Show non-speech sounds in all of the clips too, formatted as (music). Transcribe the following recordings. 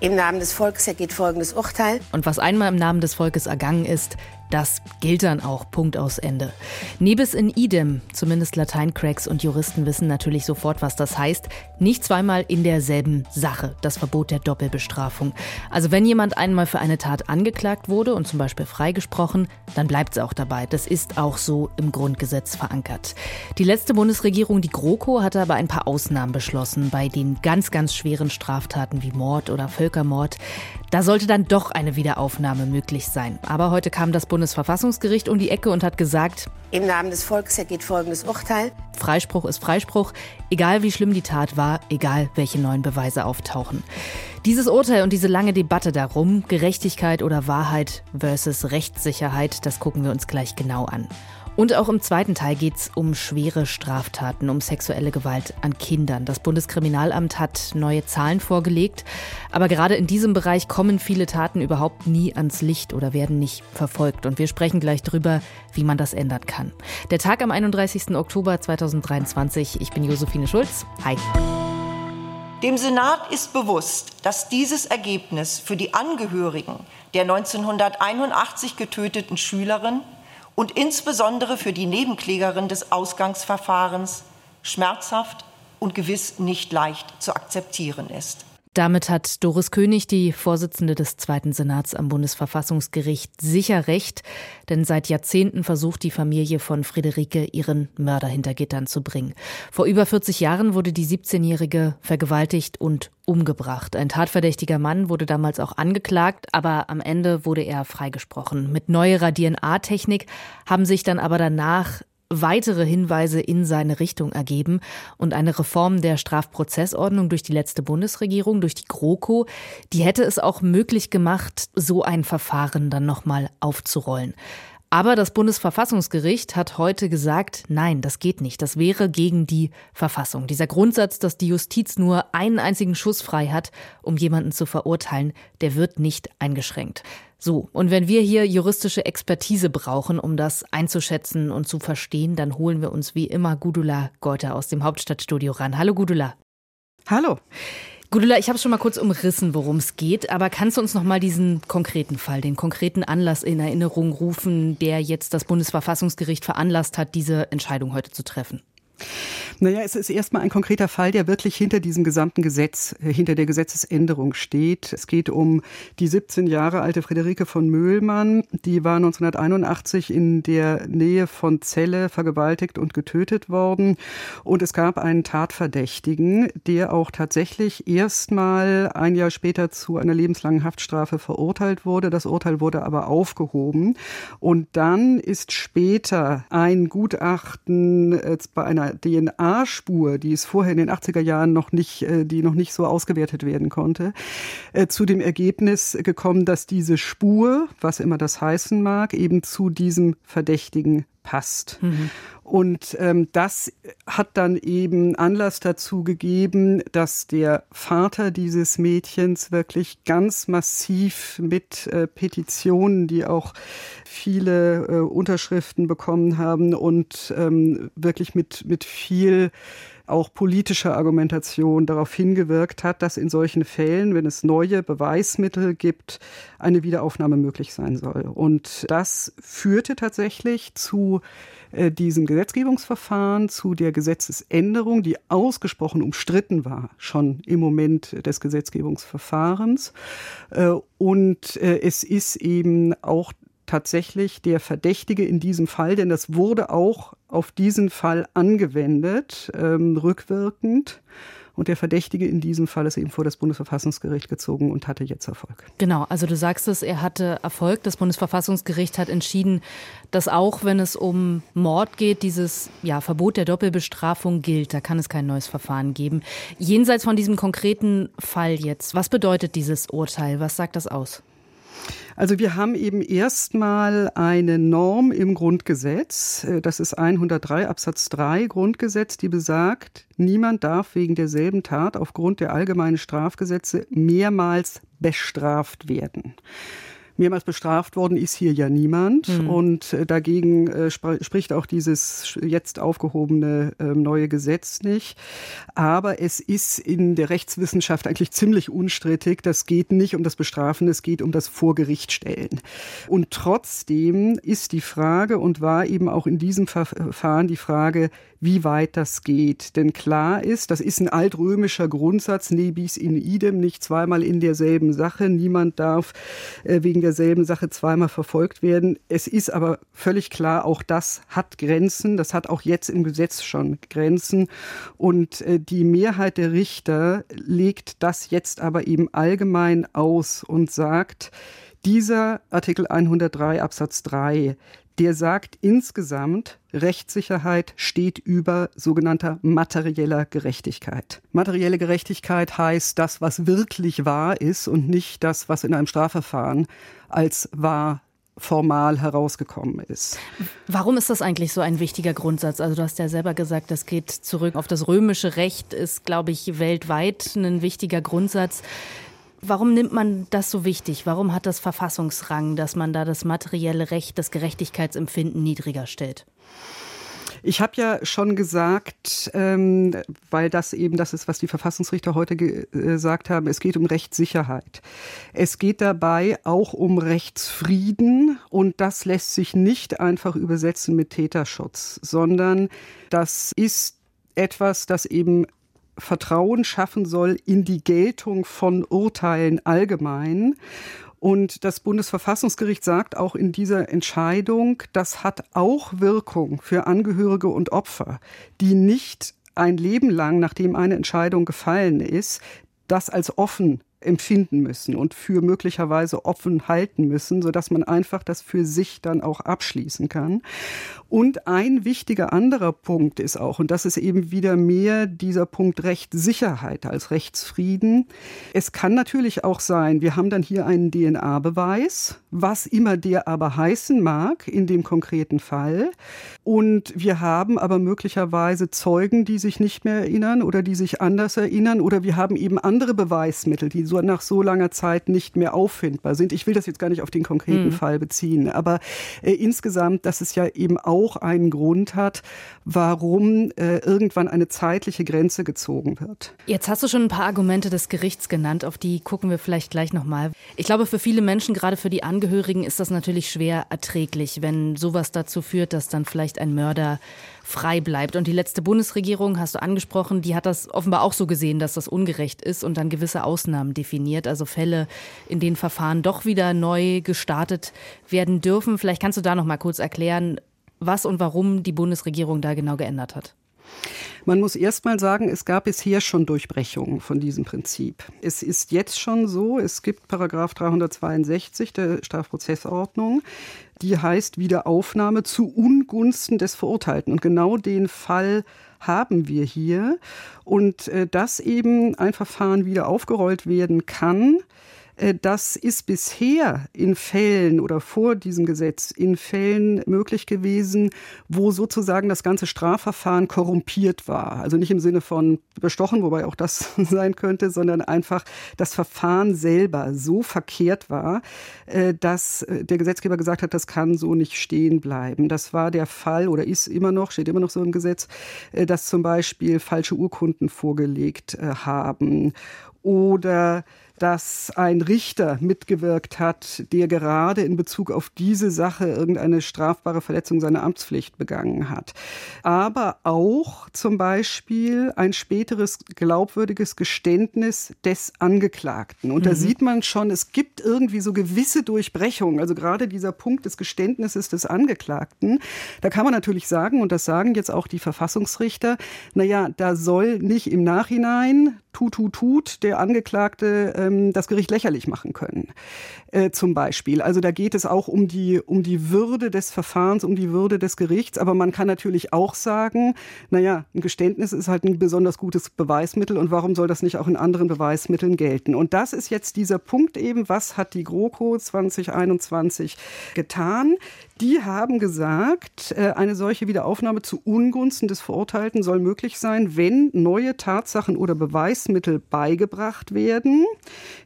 Im Namen des Volkes ergeht folgendes Urteil. Und was einmal im Namen des Volkes ergangen ist, das gilt dann auch. Punkt aus Ende. Nebis in idem. Zumindest Lateincracks und Juristen wissen natürlich sofort, was das heißt. Nicht zweimal in derselben Sache. Das Verbot der Doppelbestrafung. Also wenn jemand einmal für eine Tat angeklagt wurde und zum Beispiel freigesprochen, dann bleibt es auch dabei. Das ist auch so im Grundgesetz verankert. Die letzte Bundesregierung, die GroKo, hatte aber ein paar Ausnahmen beschlossen bei den ganz, ganz schweren Straftaten wie Mord oder Völkermord. Da sollte dann doch eine Wiederaufnahme möglich sein. Aber heute kam das Bundesverfassungsgericht um die Ecke und hat gesagt, im Namen des Volkes ergeht folgendes Urteil. Freispruch ist Freispruch, egal wie schlimm die Tat war, egal welche neuen Beweise auftauchen. Dieses Urteil und diese lange Debatte darum, Gerechtigkeit oder Wahrheit versus Rechtssicherheit, das gucken wir uns gleich genau an. Und auch im zweiten Teil geht es um schwere Straftaten, um sexuelle Gewalt an Kindern. Das Bundeskriminalamt hat neue Zahlen vorgelegt, aber gerade in diesem Bereich kommen viele Taten überhaupt nie ans Licht oder werden nicht verfolgt. Und wir sprechen gleich drüber, wie man das ändern kann. Der Tag am 31. Oktober 2023. Ich bin Josephine Schulz. Hi. Dem Senat ist bewusst, dass dieses Ergebnis für die Angehörigen der 1981 getöteten Schülerin und insbesondere für die Nebenklägerin des Ausgangsverfahrens schmerzhaft und gewiss nicht leicht zu akzeptieren ist. Damit hat Doris König, die Vorsitzende des Zweiten Senats am Bundesverfassungsgericht, sicher recht, denn seit Jahrzehnten versucht die Familie von Friederike ihren Mörder hinter Gittern zu bringen. Vor über 40 Jahren wurde die 17-Jährige vergewaltigt und umgebracht. Ein tatverdächtiger Mann wurde damals auch angeklagt, aber am Ende wurde er freigesprochen. Mit neuerer DNA-Technik haben sich dann aber danach weitere Hinweise in seine Richtung ergeben und eine Reform der Strafprozessordnung durch die letzte Bundesregierung, durch die GroKo, die hätte es auch möglich gemacht, so ein Verfahren dann nochmal aufzurollen. Aber das Bundesverfassungsgericht hat heute gesagt, nein, das geht nicht. Das wäre gegen die Verfassung. Dieser Grundsatz, dass die Justiz nur einen einzigen Schuss frei hat, um jemanden zu verurteilen, der wird nicht eingeschränkt. So, und wenn wir hier juristische Expertise brauchen, um das einzuschätzen und zu verstehen, dann holen wir uns wie immer Gudula Geuter aus dem Hauptstadtstudio ran. Hallo Gudula. Hallo. Gudula, ich habe schon mal kurz umrissen, worum es geht, aber kannst du uns noch mal diesen konkreten Fall, den konkreten Anlass in Erinnerung rufen, der jetzt das Bundesverfassungsgericht veranlasst hat, diese Entscheidung heute zu treffen? Naja, es ist erstmal ein konkreter Fall, der wirklich hinter diesem gesamten Gesetz, äh, hinter der Gesetzesänderung steht. Es geht um die 17 Jahre alte Friederike von Möhlmann. Die war 1981 in der Nähe von Celle vergewaltigt und getötet worden. Und es gab einen Tatverdächtigen, der auch tatsächlich erstmal ein Jahr später zu einer lebenslangen Haftstrafe verurteilt wurde. Das Urteil wurde aber aufgehoben. Und dann ist später ein Gutachten äh, bei einer DNA-Spur, die es vorher in den 80er Jahren noch nicht, äh, die noch nicht so ausgewertet werden konnte, äh, zu dem Ergebnis gekommen, dass diese Spur, was immer das heißen mag, eben zu diesem Verdächtigen passt. Mhm. Und ähm, das hat dann eben Anlass dazu gegeben, dass der Vater dieses Mädchens wirklich ganz massiv mit äh, Petitionen, die auch viele äh, Unterschriften bekommen haben und ähm, wirklich mit, mit viel auch politischer Argumentation darauf hingewirkt hat, dass in solchen Fällen, wenn es neue Beweismittel gibt, eine Wiederaufnahme möglich sein soll. Und das führte tatsächlich zu äh, diesem Gesetzgebungsverfahren, zu der Gesetzesänderung, die ausgesprochen umstritten war, schon im Moment des Gesetzgebungsverfahrens. Äh, und äh, es ist eben auch tatsächlich der Verdächtige in diesem Fall, denn das wurde auch auf diesen Fall angewendet, ähm, rückwirkend. Und der Verdächtige in diesem Fall ist eben vor das Bundesverfassungsgericht gezogen und hatte jetzt Erfolg. Genau, also du sagst es, er hatte Erfolg. Das Bundesverfassungsgericht hat entschieden, dass auch wenn es um Mord geht, dieses ja, Verbot der Doppelbestrafung gilt. Da kann es kein neues Verfahren geben. Jenseits von diesem konkreten Fall jetzt, was bedeutet dieses Urteil? Was sagt das aus? Also wir haben eben erstmal eine Norm im Grundgesetz, äh, das ist 103 Absatz 3 Grundgesetz, die besagt, niemand darf wegen derselben Tat aufgrund der allgemeinen Strafgesetze mehrmals bestraft werden. Mehrmals bestraft worden ist hier ja niemand. Mhm. Und äh, dagegen äh, sp spricht auch dieses jetzt aufgehobene äh, neue Gesetz nicht. Aber es ist in der Rechtswissenschaft eigentlich ziemlich unstrittig. Das geht nicht um das Bestrafen, es geht um das Vorgerichtstellen. Und trotzdem ist die Frage und war eben auch in diesem Verfahren die Frage, wie weit das geht. Denn klar ist, das ist ein altrömischer Grundsatz, nebis in idem, nicht zweimal in derselben Sache. Niemand darf äh, wegen derselben Sache zweimal verfolgt werden. Es ist aber völlig klar, auch das hat Grenzen. Das hat auch jetzt im Gesetz schon Grenzen. Und äh, die Mehrheit der Richter legt das jetzt aber eben allgemein aus und sagt, dieser Artikel 103 Absatz 3, der sagt insgesamt, Rechtssicherheit steht über sogenannter materieller Gerechtigkeit. Materielle Gerechtigkeit heißt das, was wirklich wahr ist und nicht das, was in einem Strafverfahren als wahr formal herausgekommen ist. Warum ist das eigentlich so ein wichtiger Grundsatz? Also du hast ja selber gesagt, das geht zurück auf das römische Recht, ist, glaube ich, weltweit ein wichtiger Grundsatz. Warum nimmt man das so wichtig? Warum hat das Verfassungsrang, dass man da das materielle Recht, das Gerechtigkeitsempfinden niedriger stellt? Ich habe ja schon gesagt, ähm, weil das eben das ist, was die Verfassungsrichter heute äh, gesagt haben, es geht um Rechtssicherheit. Es geht dabei auch um Rechtsfrieden und das lässt sich nicht einfach übersetzen mit Täterschutz, sondern das ist etwas, das eben Vertrauen schaffen soll in die Geltung von Urteilen allgemein. Und das Bundesverfassungsgericht sagt auch in dieser Entscheidung, das hat auch Wirkung für Angehörige und Opfer, die nicht ein Leben lang, nachdem eine Entscheidung gefallen ist, das als offen empfinden müssen und für möglicherweise offen halten müssen, so dass man einfach das für sich dann auch abschließen kann. Und ein wichtiger anderer Punkt ist auch, und das ist eben wieder mehr dieser Punkt Rechtssicherheit als Rechtsfrieden. Es kann natürlich auch sein, wir haben dann hier einen DNA-Beweis, was immer der aber heißen mag in dem konkreten Fall. Und wir haben aber möglicherweise Zeugen, die sich nicht mehr erinnern oder die sich anders erinnern oder wir haben eben andere Beweismittel, die so nach so langer Zeit nicht mehr auffindbar sind. Ich will das jetzt gar nicht auf den konkreten mhm. Fall beziehen, aber äh, insgesamt, dass es ja eben auch einen Grund hat, warum äh, irgendwann eine zeitliche Grenze gezogen wird. Jetzt hast du schon ein paar Argumente des Gerichts genannt, auf die gucken wir vielleicht gleich nochmal. Ich glaube, für viele Menschen, gerade für die Angehörigen, ist das natürlich schwer erträglich, wenn sowas dazu führt, dass dann vielleicht ein Mörder frei bleibt. Und die letzte Bundesregierung, hast du angesprochen, die hat das offenbar auch so gesehen, dass das ungerecht ist und dann gewisse Ausnahmen definiert, also Fälle, in denen Verfahren doch wieder neu gestartet werden dürfen. Vielleicht kannst du da noch mal kurz erklären, was und warum die Bundesregierung da genau geändert hat. Man muss erst mal sagen, es gab bisher schon Durchbrechungen von diesem Prinzip. Es ist jetzt schon so, es gibt Paragraph 362 der Strafprozessordnung, die heißt Wiederaufnahme zu Ungunsten des Verurteilten. Und genau den Fall haben wir hier. Und äh, dass eben ein Verfahren wieder aufgerollt werden kann, das ist bisher in Fällen oder vor diesem Gesetz in Fällen möglich gewesen, wo sozusagen das ganze Strafverfahren korrumpiert war. Also nicht im Sinne von bestochen, wobei auch das (laughs) sein könnte, sondern einfach das Verfahren selber so verkehrt war, äh, dass äh, der Gesetzgeber gesagt hat, das kann so nicht stehen bleiben. Das war der Fall oder ist immer noch, steht immer noch so im Gesetz, dass zum Beispiel falsche Urkunden vorgelegt haben oder dass ein Richter mitgewirkt hat, der gerade in Bezug auf diese Sache irgendeine strafbare Verletzung seiner Amtspflicht begangen hat. Aber auch zum Beispiel ein späteres glaubwürdiges Geständnis des Angeklagten. Und mhm. da sieht man schon, es gibt irgendwie so gewisse Durchbrechungen. Also gerade dieser Punkt des Geständnisses des Angeklagten. Da kann man natürlich sagen, und das sagen jetzt auch die Verfassungsrichter, naja, da soll nicht im Nachhinein tut, tut, tut, der Angeklagte ähm, das Gericht lächerlich machen können, äh, zum Beispiel. Also da geht es auch um die, um die Würde des Verfahrens, um die Würde des Gerichts. Aber man kann natürlich auch sagen, naja, ein Geständnis ist halt ein besonders gutes Beweismittel und warum soll das nicht auch in anderen Beweismitteln gelten? Und das ist jetzt dieser Punkt eben, was hat die GroKo 2021 getan? Die haben gesagt, äh, eine solche Wiederaufnahme zu Ungunsten des Verurteilten soll möglich sein, wenn neue Tatsachen oder Beweismittel Beweismittel beigebracht werden.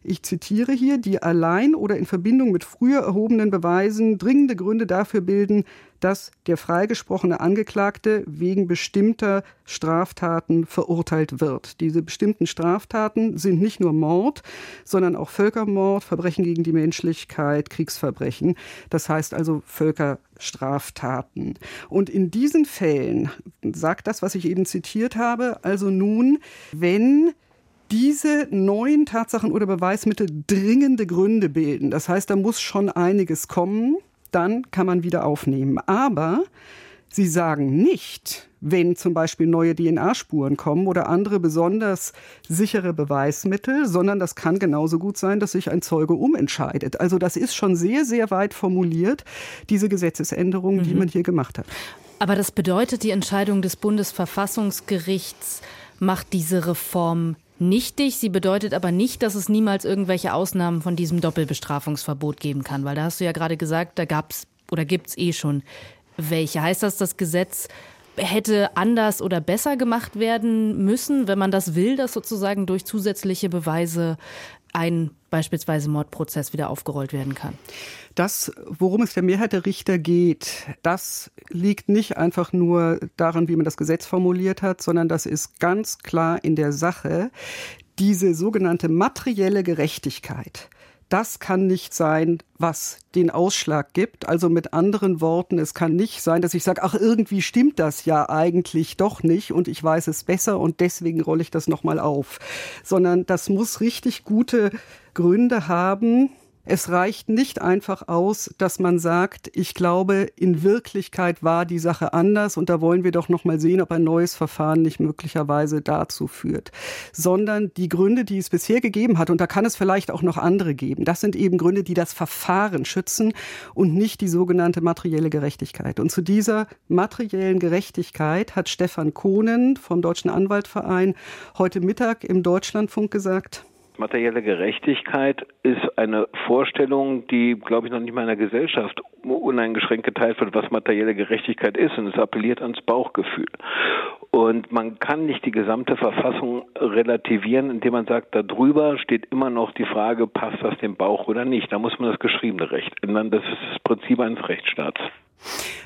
Ich zitiere hier, die allein oder in Verbindung mit früher erhobenen Beweisen dringende Gründe dafür bilden, dass der freigesprochene Angeklagte wegen bestimmter Straftaten verurteilt wird. Diese bestimmten Straftaten sind nicht nur Mord, sondern auch Völkermord, Verbrechen gegen die Menschlichkeit, Kriegsverbrechen. Das heißt also Völkerstraftaten. Und in diesen Fällen sagt das, was ich eben zitiert habe, also nun, wenn diese neuen Tatsachen oder Beweismittel dringende Gründe bilden. Das heißt, da muss schon einiges kommen dann kann man wieder aufnehmen. Aber sie sagen nicht, wenn zum Beispiel neue DNA-Spuren kommen oder andere besonders sichere Beweismittel, sondern das kann genauso gut sein, dass sich ein Zeuge umentscheidet. Also das ist schon sehr, sehr weit formuliert, diese Gesetzesänderung, mhm. die man hier gemacht hat. Aber das bedeutet, die Entscheidung des Bundesverfassungsgerichts macht diese Reform nichtig. Sie bedeutet aber nicht, dass es niemals irgendwelche Ausnahmen von diesem Doppelbestrafungsverbot geben kann, weil da hast du ja gerade gesagt, da gab es oder gibt es eh schon welche. Heißt das, das Gesetz hätte anders oder besser gemacht werden müssen, wenn man das will, dass sozusagen durch zusätzliche Beweise ein beispielsweise Mordprozess wieder aufgerollt werden kann? Das, worum es der Mehrheit der Richter geht, das liegt nicht einfach nur daran, wie man das Gesetz formuliert hat, sondern das ist ganz klar in der Sache diese sogenannte materielle Gerechtigkeit das kann nicht sein, was den Ausschlag gibt. Also mit anderen Worten, es kann nicht sein, dass ich sage, ach, irgendwie stimmt das ja eigentlich doch nicht und ich weiß es besser und deswegen rolle ich das nochmal auf. Sondern das muss richtig gute Gründe haben, es reicht nicht einfach aus, dass man sagt, ich glaube, in Wirklichkeit war die Sache anders und da wollen wir doch noch mal sehen, ob ein neues Verfahren nicht möglicherweise dazu führt, sondern die Gründe, die es bisher gegeben hat und da kann es vielleicht auch noch andere geben. Das sind eben Gründe, die das Verfahren schützen und nicht die sogenannte materielle Gerechtigkeit. Und zu dieser materiellen Gerechtigkeit hat Stefan Kohnen vom Deutschen Anwaltverein heute Mittag im Deutschlandfunk gesagt, Materielle Gerechtigkeit ist eine Vorstellung, die, glaube ich, noch nicht mal in der Gesellschaft uneingeschränkt geteilt wird, was materielle Gerechtigkeit ist. Und es appelliert ans Bauchgefühl. Und man kann nicht die gesamte Verfassung relativieren, indem man sagt, darüber steht immer noch die Frage, passt das dem Bauch oder nicht. Da muss man das geschriebene Recht ändern. Das ist das Prinzip eines Rechtsstaats.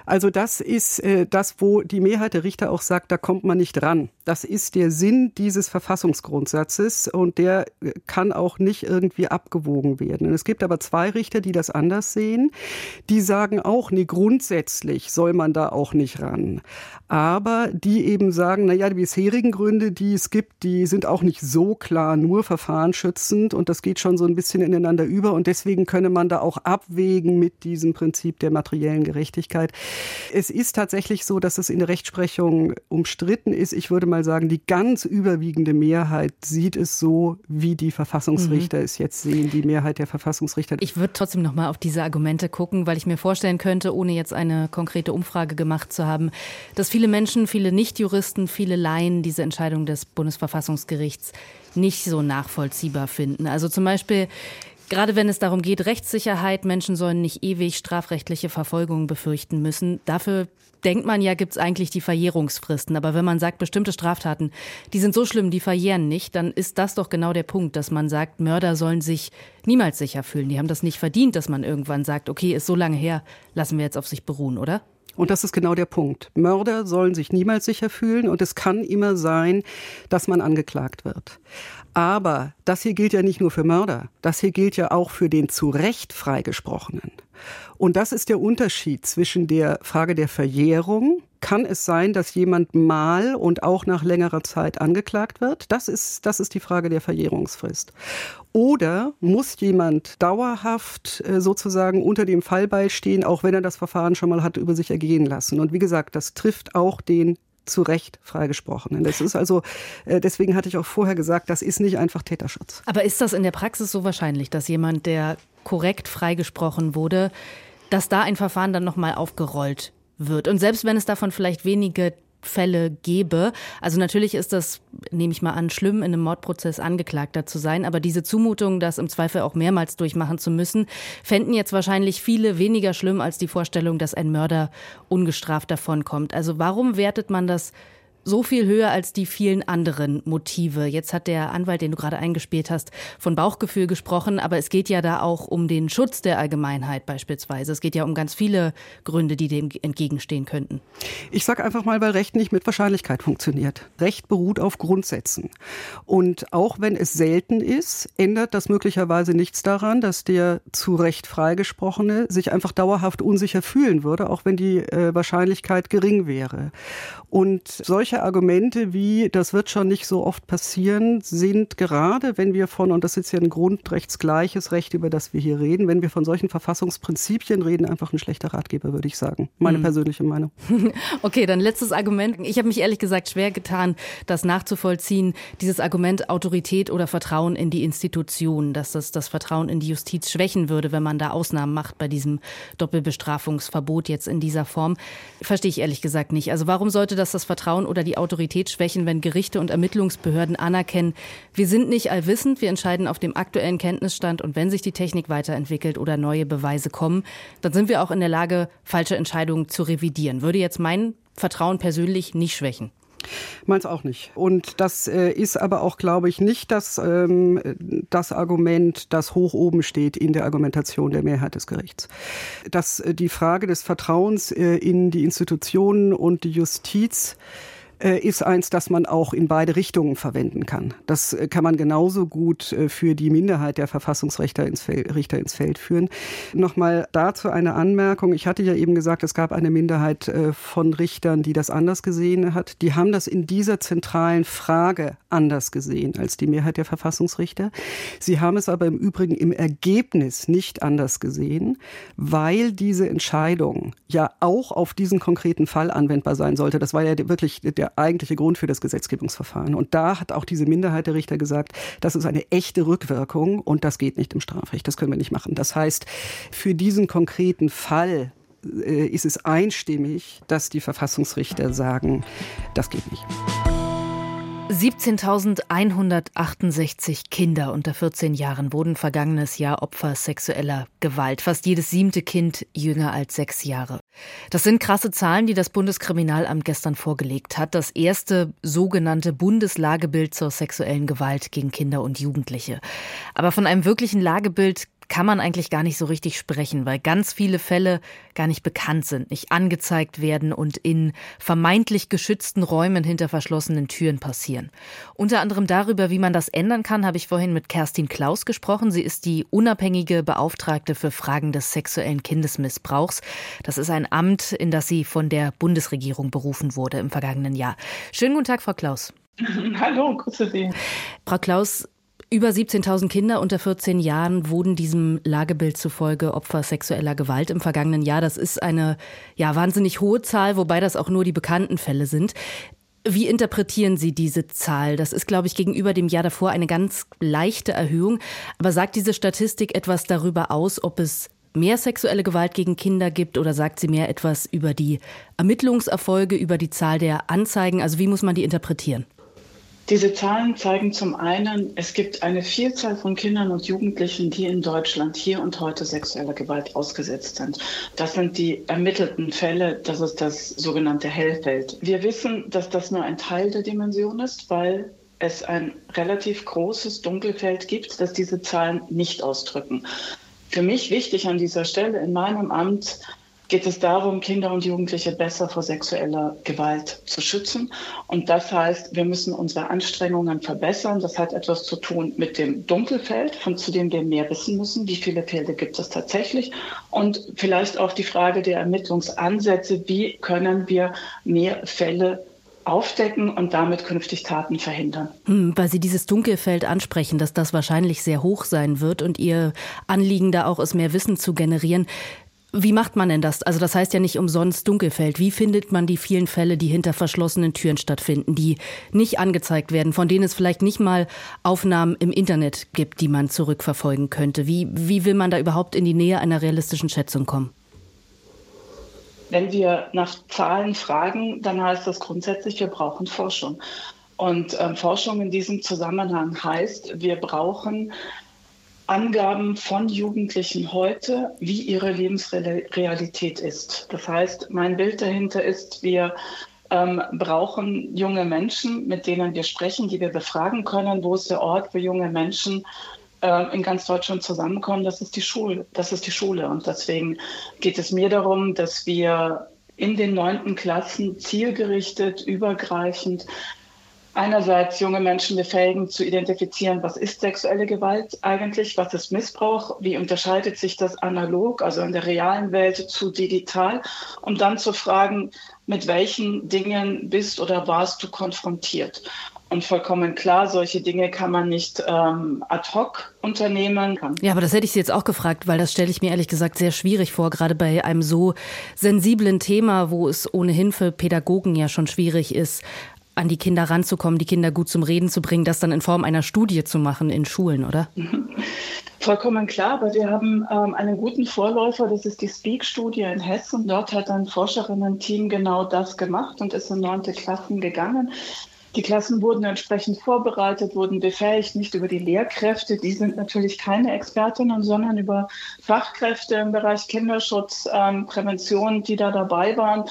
Also das ist äh, das, wo die Mehrheit der Richter auch sagt, da kommt man nicht ran. Das ist der Sinn dieses Verfassungsgrundsatzes und der äh, kann auch nicht irgendwie abgewogen werden. Und es gibt aber zwei Richter, die das anders sehen. Die sagen auch, nee, grundsätzlich soll man da auch nicht ran. Aber die eben sagen, na ja, die bisherigen Gründe, die es gibt, die sind auch nicht so klar nur verfahrensschützend und das geht schon so ein bisschen ineinander über und deswegen könne man da auch abwägen mit diesem Prinzip der materiellen Gerechtigkeit. Es ist tatsächlich so, dass es in der Rechtsprechung umstritten ist. Ich würde mal sagen, die ganz überwiegende Mehrheit sieht es so, wie die Verfassungsrichter mhm. es jetzt sehen, die Mehrheit der Verfassungsrichter. Ich würde trotzdem noch mal auf diese Argumente gucken, weil ich mir vorstellen könnte, ohne jetzt eine konkrete Umfrage gemacht zu haben, dass viele Menschen, viele Nichtjuristen, viele Laien diese Entscheidung des Bundesverfassungsgerichts nicht so nachvollziehbar finden. Also zum Beispiel Gerade wenn es darum geht, Rechtssicherheit, Menschen sollen nicht ewig strafrechtliche Verfolgung befürchten müssen. Dafür denkt man ja, gibt es eigentlich die Verjährungsfristen. Aber wenn man sagt, bestimmte Straftaten, die sind so schlimm, die verjähren nicht, dann ist das doch genau der Punkt, dass man sagt, Mörder sollen sich niemals sicher fühlen. Die haben das nicht verdient, dass man irgendwann sagt, okay, ist so lange her, lassen wir jetzt auf sich beruhen, oder? Und das ist genau der Punkt. Mörder sollen sich niemals sicher fühlen und es kann immer sein, dass man angeklagt wird. Aber das hier gilt ja nicht nur für Mörder, das hier gilt ja auch für den zu Recht freigesprochenen. Und das ist der Unterschied zwischen der Frage der Verjährung. Kann es sein, dass jemand mal und auch nach längerer Zeit angeklagt wird? Das ist, das ist die Frage der Verjährungsfrist. Oder muss jemand dauerhaft äh, sozusagen unter dem Fallbeil stehen, auch wenn er das Verfahren schon mal hat über sich ergehen lassen? Und wie gesagt, das trifft auch den zu Recht freigesprochen. Das ist also, äh, deswegen hatte ich auch vorher gesagt, das ist nicht einfach Täterschutz. Aber ist das in der Praxis so wahrscheinlich, dass jemand, der korrekt freigesprochen wurde, dass da ein Verfahren dann nochmal aufgerollt wird? Und selbst wenn es davon vielleicht wenige Fälle gäbe. Also natürlich ist das, nehme ich mal an, schlimm, in einem Mordprozess Angeklagter zu sein, aber diese Zumutung, das im Zweifel auch mehrmals durchmachen zu müssen, fänden jetzt wahrscheinlich viele weniger schlimm als die Vorstellung, dass ein Mörder ungestraft davonkommt. Also warum wertet man das so viel höher als die vielen anderen Motive. Jetzt hat der Anwalt, den du gerade eingespielt hast, von Bauchgefühl gesprochen, aber es geht ja da auch um den Schutz der Allgemeinheit beispielsweise. Es geht ja um ganz viele Gründe, die dem entgegenstehen könnten. Ich sage einfach mal, weil Recht nicht mit Wahrscheinlichkeit funktioniert. Recht beruht auf Grundsätzen. Und auch wenn es selten ist, ändert das möglicherweise nichts daran, dass der zu Recht freigesprochene sich einfach dauerhaft unsicher fühlen würde, auch wenn die äh, Wahrscheinlichkeit gering wäre. Und solche Argumente wie, das wird schon nicht so oft passieren, sind gerade, wenn wir von, und das ist ja ein grundrechtsgleiches Recht, über das wir hier reden, wenn wir von solchen Verfassungsprinzipien reden, einfach ein schlechter Ratgeber, würde ich sagen. Meine mhm. persönliche Meinung. (laughs) Okay, dann letztes Argument. Ich habe mich ehrlich gesagt schwer getan, das nachzuvollziehen. Dieses Argument Autorität oder Vertrauen in die Institutionen, dass das das Vertrauen in die Justiz schwächen würde, wenn man da Ausnahmen macht bei diesem Doppelbestrafungsverbot jetzt in dieser Form. Verstehe ich ehrlich gesagt nicht. Also warum sollte das das Vertrauen oder die Autorität schwächen, wenn Gerichte und Ermittlungsbehörden anerkennen, wir sind nicht allwissend, wir entscheiden auf dem aktuellen Kenntnisstand und wenn sich die Technik weiterentwickelt oder neue Beweise kommen, dann sind wir auch in der Lage, falsche Entscheidungen zu revidieren. Würde jetzt mein Vertrauen persönlich nicht schwächen. Meins auch nicht. Und das äh, ist aber auch, glaube ich, nicht das, ähm, das Argument, das hoch oben steht in der Argumentation der Mehrheit des Gerichts. Dass äh, die Frage des Vertrauens äh, in die Institutionen und die Justiz ist eins, das man auch in beide Richtungen verwenden kann. Das äh, kann man genauso gut äh, für die Minderheit der Verfassungsrichter ins Feld, Richter ins Feld führen. Nochmal dazu eine Anmerkung. Ich hatte ja eben gesagt, es gab eine Minderheit von Richtern, die das anders gesehen hat. Die haben das in dieser zentralen Frage anders gesehen als die Mehrheit der Verfassungsrichter. Sie haben es aber im Übrigen im Ergebnis nicht anders gesehen, weil diese Entscheidung ja auch auf diesen konkreten Fall anwendbar sein sollte. Das war ja wirklich der der eigentliche Grund für das Gesetzgebungsverfahren. Und da hat auch diese Minderheit der Richter gesagt, das ist eine echte Rückwirkung und das geht nicht im Strafrecht. Das können wir nicht machen. Das heißt, für diesen konkreten Fall äh, ist es einstimmig, dass die Verfassungsrichter sagen, das geht nicht. 17.168 Kinder unter 14 Jahren wurden vergangenes Jahr Opfer sexueller Gewalt. Fast jedes siebte Kind jünger als sechs Jahre. Das sind krasse Zahlen, die das Bundeskriminalamt gestern vorgelegt hat. Das erste sogenannte Bundeslagebild zur sexuellen Gewalt gegen Kinder und Jugendliche. Aber von einem wirklichen Lagebild kann man eigentlich gar nicht so richtig sprechen, weil ganz viele Fälle gar nicht bekannt sind, nicht angezeigt werden und in vermeintlich geschützten Räumen hinter verschlossenen Türen passieren. Unter anderem darüber, wie man das ändern kann, habe ich vorhin mit Kerstin Klaus gesprochen. Sie ist die unabhängige Beauftragte für Fragen des sexuellen Kindesmissbrauchs. Das ist ein Amt, in das sie von der Bundesregierung berufen wurde im vergangenen Jahr. Schönen guten Tag, Frau Klaus. (laughs) Hallo, grüße Sie. Frau Klaus, über 17.000 Kinder unter 14 Jahren wurden diesem Lagebild zufolge Opfer sexueller Gewalt im vergangenen Jahr. Das ist eine ja wahnsinnig hohe Zahl, wobei das auch nur die bekannten Fälle sind. Wie interpretieren Sie diese Zahl? Das ist, glaube ich, gegenüber dem Jahr davor eine ganz leichte Erhöhung. Aber sagt diese Statistik etwas darüber aus, ob es mehr sexuelle Gewalt gegen Kinder gibt oder sagt sie mehr etwas über die Ermittlungserfolge, über die Zahl der Anzeigen? Also wie muss man die interpretieren? Diese Zahlen zeigen zum einen, es gibt eine Vielzahl von Kindern und Jugendlichen, die in Deutschland hier und heute sexueller Gewalt ausgesetzt sind. Das sind die ermittelten Fälle, das ist das sogenannte Hellfeld. Wir wissen, dass das nur ein Teil der Dimension ist, weil es ein relativ großes Dunkelfeld gibt, das diese Zahlen nicht ausdrücken. Für mich wichtig an dieser Stelle in meinem Amt geht es darum, Kinder und Jugendliche besser vor sexueller Gewalt zu schützen. Und das heißt, wir müssen unsere Anstrengungen verbessern. Das hat etwas zu tun mit dem Dunkelfeld, von zu dem wir mehr wissen müssen. Wie viele Fälle gibt es tatsächlich? Und vielleicht auch die Frage der Ermittlungsansätze. Wie können wir mehr Fälle aufdecken und damit künftig Taten verhindern. Hm, weil Sie dieses Dunkelfeld ansprechen, dass das wahrscheinlich sehr hoch sein wird und Ihr Anliegen da auch ist, mehr Wissen zu generieren. Wie macht man denn das? Also das heißt ja nicht umsonst Dunkelfeld. Wie findet man die vielen Fälle, die hinter verschlossenen Türen stattfinden, die nicht angezeigt werden, von denen es vielleicht nicht mal Aufnahmen im Internet gibt, die man zurückverfolgen könnte? Wie, wie will man da überhaupt in die Nähe einer realistischen Schätzung kommen? Wenn wir nach Zahlen fragen, dann heißt das grundsätzlich, wir brauchen Forschung. Und ähm, Forschung in diesem Zusammenhang heißt, wir brauchen Angaben von Jugendlichen heute, wie ihre Lebensrealität ist. Das heißt, mein Bild dahinter ist, wir ähm, brauchen junge Menschen, mit denen wir sprechen, die wir befragen können. Wo ist der Ort, wo junge Menschen äh, in ganz Deutschland zusammenkommen? Das ist die Schule. Das ist die Schule. Und deswegen geht es mir darum, dass wir in den neunten Klassen zielgerichtet, übergreifend einerseits junge Menschen befähigen zu identifizieren, was ist sexuelle Gewalt eigentlich, was ist Missbrauch, wie unterscheidet sich das analog, also in der realen Welt zu digital, um dann zu fragen, mit welchen Dingen bist oder warst du konfrontiert. Und vollkommen klar, solche Dinge kann man nicht ähm, ad hoc unternehmen. Ja, aber das hätte ich Sie jetzt auch gefragt, weil das stelle ich mir ehrlich gesagt sehr schwierig vor, gerade bei einem so sensiblen Thema, wo es ohnehin für Pädagogen ja schon schwierig ist, an die Kinder ranzukommen, die Kinder gut zum Reden zu bringen, das dann in Form einer Studie zu machen in Schulen, oder? (laughs) Vollkommen klar, aber wir haben ähm, einen guten Vorläufer, das ist die Speak-Studie in Hessen. Dort hat ein Forscherinnen-Team genau das gemacht und ist in neunte Klassen gegangen. Die Klassen wurden entsprechend vorbereitet, wurden befähigt, nicht über die Lehrkräfte, die sind natürlich keine Expertinnen, sondern über Fachkräfte im Bereich Kinderschutz, ähm, Prävention, die da dabei waren.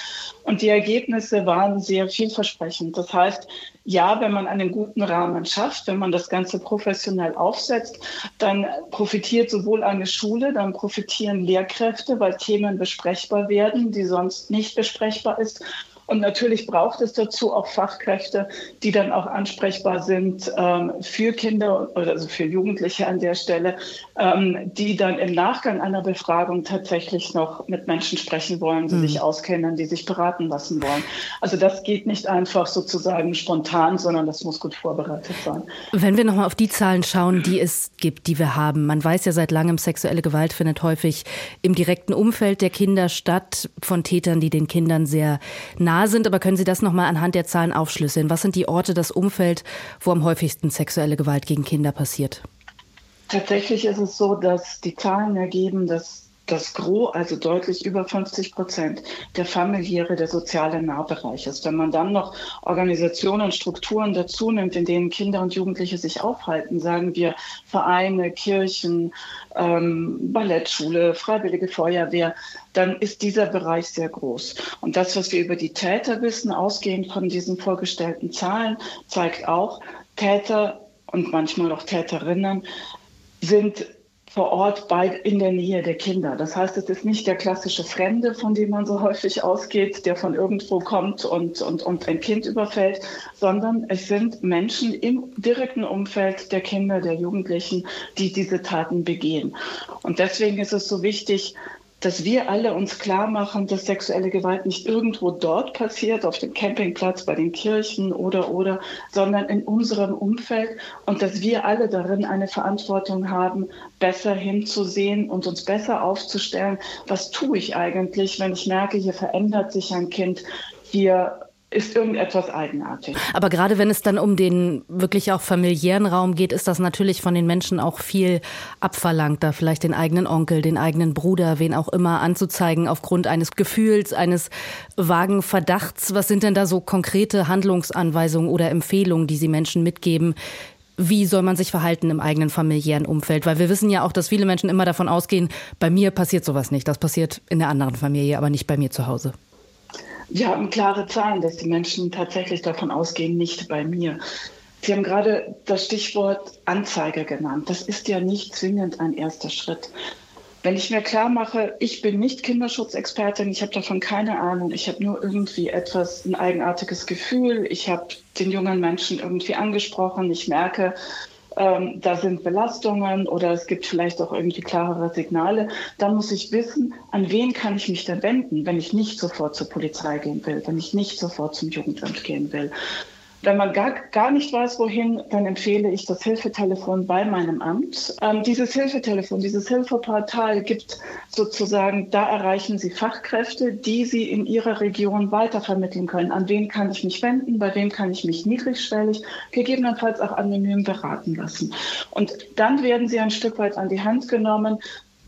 Und die Ergebnisse waren sehr vielversprechend. Das heißt, ja, wenn man einen guten Rahmen schafft, wenn man das Ganze professionell aufsetzt, dann profitiert sowohl eine Schule, dann profitieren Lehrkräfte, weil Themen besprechbar werden, die sonst nicht besprechbar ist. Und natürlich braucht es dazu auch Fachkräfte, die dann auch ansprechbar sind ähm, für Kinder oder also für Jugendliche an der Stelle, ähm, die dann im Nachgang einer Befragung tatsächlich noch mit Menschen sprechen wollen, die mhm. sich auskennen, die sich beraten lassen wollen. Also das geht nicht einfach sozusagen spontan, sondern das muss gut vorbereitet sein. Wenn wir nochmal auf die Zahlen schauen, die es gibt, die wir haben. Man weiß ja seit langem, sexuelle Gewalt findet häufig im direkten Umfeld der Kinder statt, von Tätern, die den Kindern sehr nah nah sind, aber können Sie das nochmal anhand der Zahlen aufschlüsseln? Was sind die Orte, das Umfeld, wo am häufigsten sexuelle Gewalt gegen Kinder passiert? Tatsächlich ist es so, dass die Zahlen ergeben, dass das Gros, also deutlich über 50 Prozent, der familiäre, der soziale Nahbereich ist. Wenn man dann noch Organisationen, Strukturen dazu nimmt, in denen Kinder und Jugendliche sich aufhalten, sagen wir Vereine, Kirchen, ähm, Ballettschule, Freiwillige Feuerwehr, dann ist dieser Bereich sehr groß. Und das, was wir über die Täter wissen, ausgehend von diesen vorgestellten Zahlen, zeigt auch, Täter und manchmal auch Täterinnen sind vor Ort bei, in der Nähe der Kinder. Das heißt, es ist nicht der klassische Fremde, von dem man so häufig ausgeht, der von irgendwo kommt und, und, und ein Kind überfällt, sondern es sind Menschen im direkten Umfeld der Kinder, der Jugendlichen, die diese Taten begehen. Und deswegen ist es so wichtig, dass wir alle uns klar machen, dass sexuelle Gewalt nicht irgendwo dort passiert, auf dem Campingplatz, bei den Kirchen oder oder, sondern in unserem Umfeld und dass wir alle darin eine Verantwortung haben, besser hinzusehen und uns besser aufzustellen. Was tue ich eigentlich, wenn ich merke, hier verändert sich ein Kind, hier ist irgendetwas eigenartig. Aber gerade wenn es dann um den wirklich auch familiären Raum geht, ist das natürlich von den Menschen auch viel abverlangt, da vielleicht den eigenen Onkel, den eigenen Bruder, wen auch immer anzuzeigen aufgrund eines Gefühls, eines vagen Verdachts. Was sind denn da so konkrete Handlungsanweisungen oder Empfehlungen, die Sie Menschen mitgeben, wie soll man sich verhalten im eigenen familiären Umfeld? Weil wir wissen ja auch, dass viele Menschen immer davon ausgehen, bei mir passiert sowas nicht. Das passiert in der anderen Familie, aber nicht bei mir zu Hause. Wir haben klare Zahlen, dass die Menschen tatsächlich davon ausgehen, nicht bei mir. Sie haben gerade das Stichwort Anzeige genannt. Das ist ja nicht zwingend ein erster Schritt. Wenn ich mir klar mache, ich bin nicht Kinderschutzexpertin, ich habe davon keine Ahnung, ich habe nur irgendwie etwas, ein eigenartiges Gefühl, ich habe den jungen Menschen irgendwie angesprochen, ich merke, ähm, da sind Belastungen oder es gibt vielleicht auch irgendwie klarere Signale, dann muss ich wissen, an wen kann ich mich denn wenden, wenn ich nicht sofort zur Polizei gehen will, wenn ich nicht sofort zum Jugendamt gehen will. Wenn man gar, gar nicht weiß, wohin, dann empfehle ich das Hilfetelefon bei meinem Amt. Ähm, dieses Hilfetelefon, dieses Hilfeportal gibt sozusagen, da erreichen Sie Fachkräfte, die Sie in Ihrer Region weitervermitteln können. An wen kann ich mich wenden, bei wem kann ich mich niedrigschwellig, gegebenenfalls auch anonym beraten lassen. Und dann werden Sie ein Stück weit an die Hand genommen,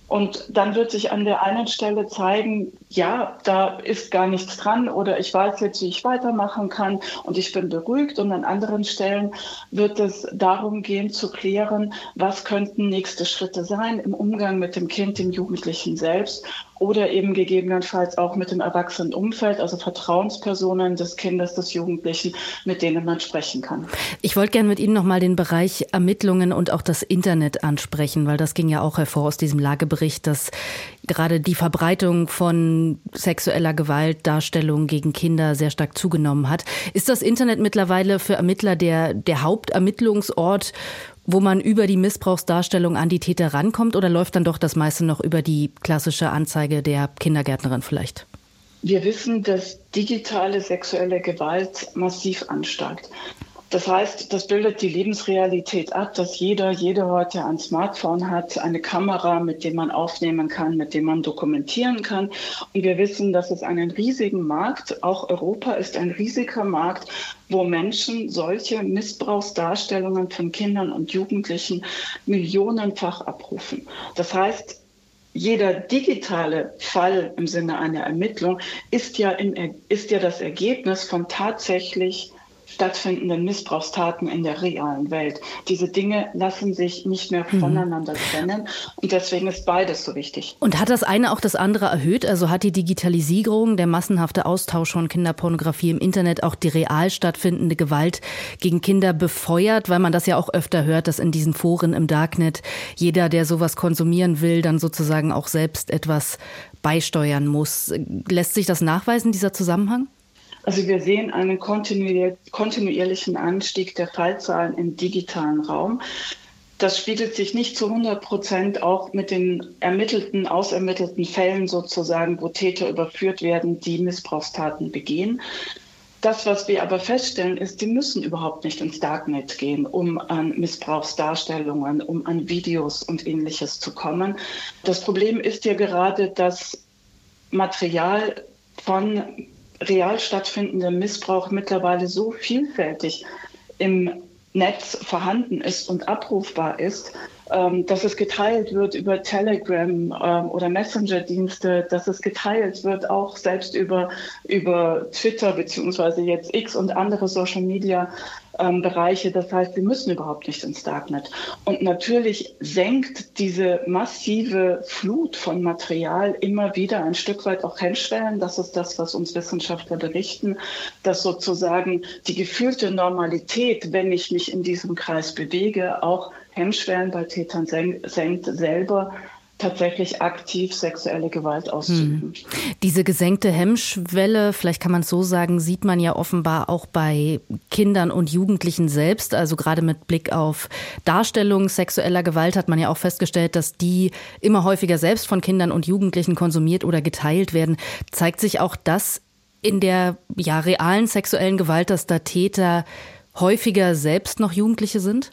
und dann wird sich an der einen Stelle zeigen, ja, da ist gar nichts dran oder ich weiß jetzt, wie ich weitermachen kann und ich bin beruhigt. Und an anderen Stellen wird es darum gehen zu klären, was könnten nächste Schritte sein im Umgang mit dem Kind, dem Jugendlichen selbst oder eben gegebenenfalls auch mit dem Erwachsenenumfeld, also Vertrauenspersonen des Kindes, des Jugendlichen, mit denen man sprechen kann. Ich wollte gerne mit Ihnen nochmal den Bereich Ermittlungen und auch das Internet ansprechen, weil das ging ja auch hervor aus diesem Lagebericht, dass gerade die Verbreitung von sexueller Gewaltdarstellung gegen Kinder sehr stark zugenommen hat. Ist das Internet mittlerweile für Ermittler der, der Hauptermittlungsort, wo man über die Missbrauchsdarstellung an die Täter rankommt oder läuft dann doch das meiste noch über die klassische Anzeige der Kindergärtnerin vielleicht? Wir wissen, dass digitale sexuelle Gewalt massiv ansteigt. Das heißt, das bildet die Lebensrealität ab, dass jeder, jede heute ein Smartphone hat, eine Kamera, mit dem man aufnehmen kann, mit dem man dokumentieren kann. Und wir wissen, dass es einen riesigen Markt, auch Europa ist ein riesiger Markt, wo Menschen solche Missbrauchsdarstellungen von Kindern und Jugendlichen millionenfach abrufen. Das heißt, jeder digitale Fall im Sinne einer Ermittlung ist ja, im, ist ja das Ergebnis von tatsächlich stattfindenden Missbrauchstaten in der realen Welt. Diese Dinge lassen sich nicht mehr mhm. voneinander trennen und deswegen ist beides so wichtig. Und hat das eine auch das andere erhöht? Also hat die Digitalisierung, der massenhafte Austausch von Kinderpornografie im Internet auch die real stattfindende Gewalt gegen Kinder befeuert, weil man das ja auch öfter hört, dass in diesen Foren im Darknet jeder, der sowas konsumieren will, dann sozusagen auch selbst etwas beisteuern muss. Lässt sich das nachweisen, dieser Zusammenhang? Also wir sehen einen kontinuierlichen Anstieg der Fallzahlen im digitalen Raum. Das spiegelt sich nicht zu 100 Prozent auch mit den ermittelten, ausermittelten Fällen sozusagen, wo Täter überführt werden, die Missbrauchstaten begehen. Das, was wir aber feststellen, ist, die müssen überhaupt nicht ins Darknet gehen, um an Missbrauchsdarstellungen, um an Videos und ähnliches zu kommen. Das Problem ist ja gerade, dass Material von real stattfindender Missbrauch mittlerweile so vielfältig im Netz vorhanden ist und abrufbar ist, ähm, dass es geteilt wird über Telegram ähm, oder Messenger-Dienste, dass es geteilt wird auch selbst über, über Twitter beziehungsweise jetzt X und andere Social-Media ähm, Bereiche. Das heißt, sie müssen überhaupt nicht ins Darknet. Und natürlich senkt diese massive Flut von Material immer wieder ein Stück weit auch Hemmschwellen. Das ist das, was uns Wissenschaftler berichten, dass sozusagen die gefühlte Normalität, wenn ich mich in diesem Kreis bewege, auch Hemmschwellen bei Tätern senkt selber tatsächlich aktiv sexuelle Gewalt auszuüben. Hm. Diese gesenkte Hemmschwelle, vielleicht kann man es so sagen, sieht man ja offenbar auch bei Kindern und Jugendlichen selbst. Also gerade mit Blick auf Darstellung sexueller Gewalt hat man ja auch festgestellt, dass die immer häufiger selbst von Kindern und Jugendlichen konsumiert oder geteilt werden. Zeigt sich auch das in der ja, realen sexuellen Gewalt, dass da Täter häufiger selbst noch Jugendliche sind?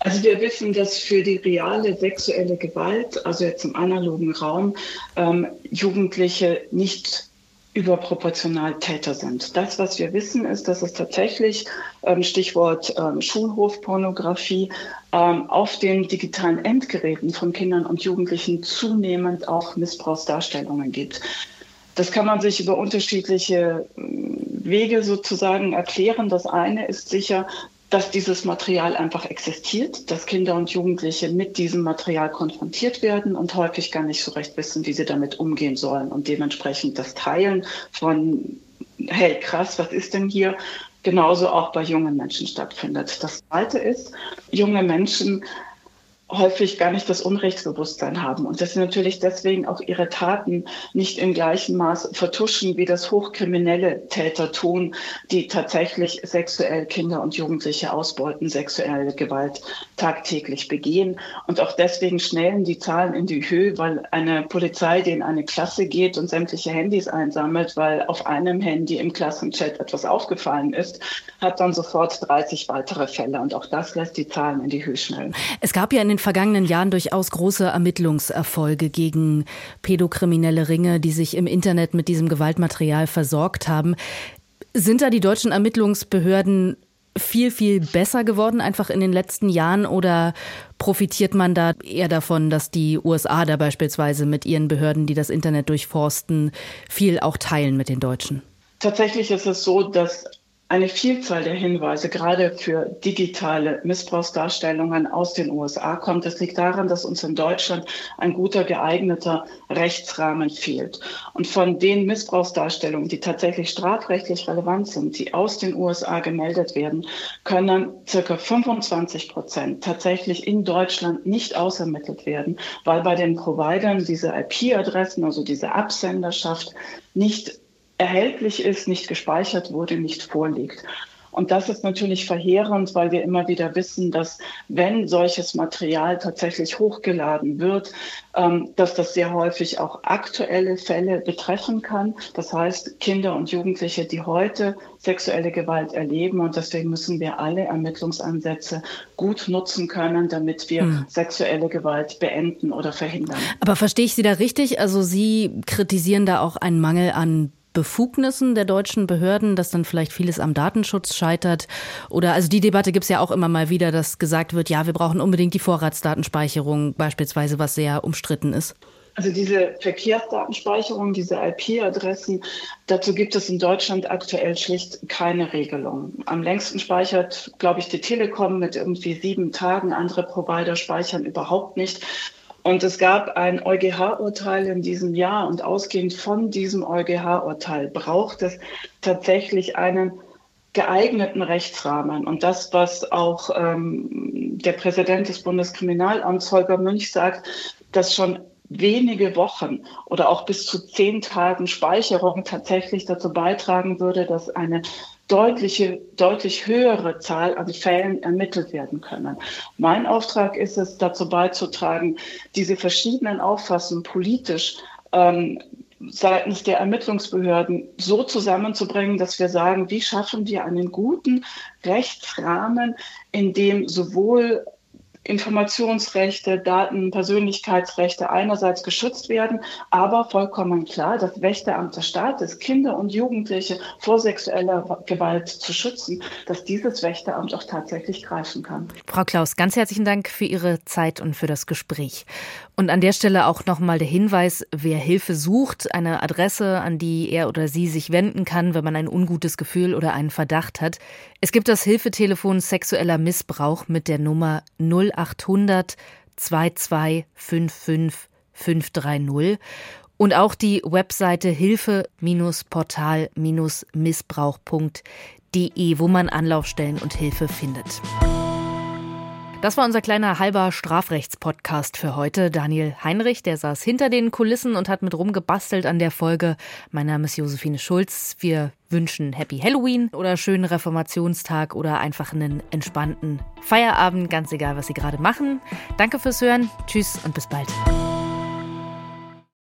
Also wir wissen, dass für die reale sexuelle Gewalt, also jetzt im analogen Raum, ähm, Jugendliche nicht überproportional Täter sind. Das, was wir wissen, ist, dass es tatsächlich, ähm, Stichwort ähm, Schulhofpornografie, ähm, auf den digitalen Endgeräten von Kindern und Jugendlichen zunehmend auch Missbrauchsdarstellungen gibt. Das kann man sich über unterschiedliche ähm, Wege sozusagen erklären. Das eine ist sicher, dass dieses Material einfach existiert, dass Kinder und Jugendliche mit diesem Material konfrontiert werden und häufig gar nicht so recht wissen, wie sie damit umgehen sollen und dementsprechend das Teilen von, hey, krass, was ist denn hier, genauso auch bei jungen Menschen stattfindet. Das Zweite ist, junge Menschen häufig gar nicht das Unrechtsbewusstsein haben und dass sie natürlich deswegen auch ihre Taten nicht im gleichen Maß vertuschen, wie das hochkriminelle Täter tun, die tatsächlich sexuell Kinder und Jugendliche ausbeuten, sexuelle Gewalt tagtäglich begehen. Und auch deswegen schnellen die Zahlen in die Höhe, weil eine Polizei, die in eine Klasse geht und sämtliche Handys einsammelt, weil auf einem Handy im Klassenchat etwas aufgefallen ist, hat dann sofort 30 weitere Fälle. Und auch das lässt die Zahlen in die Höhe schnellen. Es gab ja in den den vergangenen Jahren durchaus große Ermittlungserfolge gegen pädokriminelle Ringe, die sich im Internet mit diesem Gewaltmaterial versorgt haben. Sind da die deutschen Ermittlungsbehörden viel, viel besser geworden, einfach in den letzten Jahren? Oder profitiert man da eher davon, dass die USA da beispielsweise mit ihren Behörden, die das Internet durchforsten, viel auch teilen mit den Deutschen? Tatsächlich ist es so, dass eine Vielzahl der Hinweise, gerade für digitale Missbrauchsdarstellungen aus den USA kommt. Das liegt daran, dass uns in Deutschland ein guter, geeigneter Rechtsrahmen fehlt. Und von den Missbrauchsdarstellungen, die tatsächlich strafrechtlich relevant sind, die aus den USA gemeldet werden, können circa 25 Prozent tatsächlich in Deutschland nicht ausermittelt werden, weil bei den Providern diese IP-Adressen, also diese Absenderschaft, nicht erhältlich ist, nicht gespeichert wurde, nicht vorliegt. Und das ist natürlich verheerend, weil wir immer wieder wissen, dass wenn solches Material tatsächlich hochgeladen wird, ähm, dass das sehr häufig auch aktuelle Fälle betreffen kann. Das heißt, Kinder und Jugendliche, die heute sexuelle Gewalt erleben. Und deswegen müssen wir alle Ermittlungsansätze gut nutzen können, damit wir hm. sexuelle Gewalt beenden oder verhindern. Aber verstehe ich Sie da richtig? Also Sie kritisieren da auch einen Mangel an Befugnissen der deutschen Behörden, dass dann vielleicht vieles am Datenschutz scheitert? Oder also die Debatte gibt es ja auch immer mal wieder, dass gesagt wird, ja, wir brauchen unbedingt die Vorratsdatenspeicherung beispielsweise, was sehr umstritten ist. Also diese Verkehrsdatenspeicherung, diese IP-Adressen, dazu gibt es in Deutschland aktuell schlicht keine Regelung. Am längsten speichert, glaube ich, die Telekom mit irgendwie sieben Tagen. Andere Provider speichern überhaupt nicht. Und es gab ein EuGH-Urteil in diesem Jahr und ausgehend von diesem EuGH-Urteil braucht es tatsächlich einen geeigneten Rechtsrahmen. Und das, was auch ähm, der Präsident des Bundeskriminalamts Holger Münch sagt, dass schon wenige Wochen oder auch bis zu zehn Tagen Speicherung tatsächlich dazu beitragen würde, dass eine deutliche, deutlich höhere Zahl an Fällen ermittelt werden können. Mein Auftrag ist es, dazu beizutragen, diese verschiedenen Auffassungen politisch ähm, seitens der Ermittlungsbehörden so zusammenzubringen, dass wir sagen, wie schaffen wir einen guten Rechtsrahmen, in dem sowohl Informationsrechte, Daten, Persönlichkeitsrechte einerseits geschützt werden, aber vollkommen klar, das Wächteramt des Staates, Kinder und Jugendliche vor sexueller Gewalt zu schützen, dass dieses Wächteramt auch tatsächlich greifen kann. Frau Klaus, ganz herzlichen Dank für Ihre Zeit und für das Gespräch. Und an der Stelle auch nochmal der Hinweis, wer Hilfe sucht, eine Adresse, an die er oder sie sich wenden kann, wenn man ein ungutes Gefühl oder einen Verdacht hat. Es gibt das Hilfetelefon sexueller Missbrauch mit der Nummer 0800 2255 530 und auch die Webseite hilfe-portal-missbrauch.de, wo man Anlaufstellen und Hilfe findet. Das war unser kleiner halber Strafrechtspodcast für heute. Daniel Heinrich, der saß hinter den Kulissen und hat mit rumgebastelt an der Folge. Mein Name ist Josephine Schulz. Wir wünschen Happy Halloween oder schönen Reformationstag oder einfach einen entspannten Feierabend, ganz egal, was Sie gerade machen. Danke fürs Hören. Tschüss und bis bald.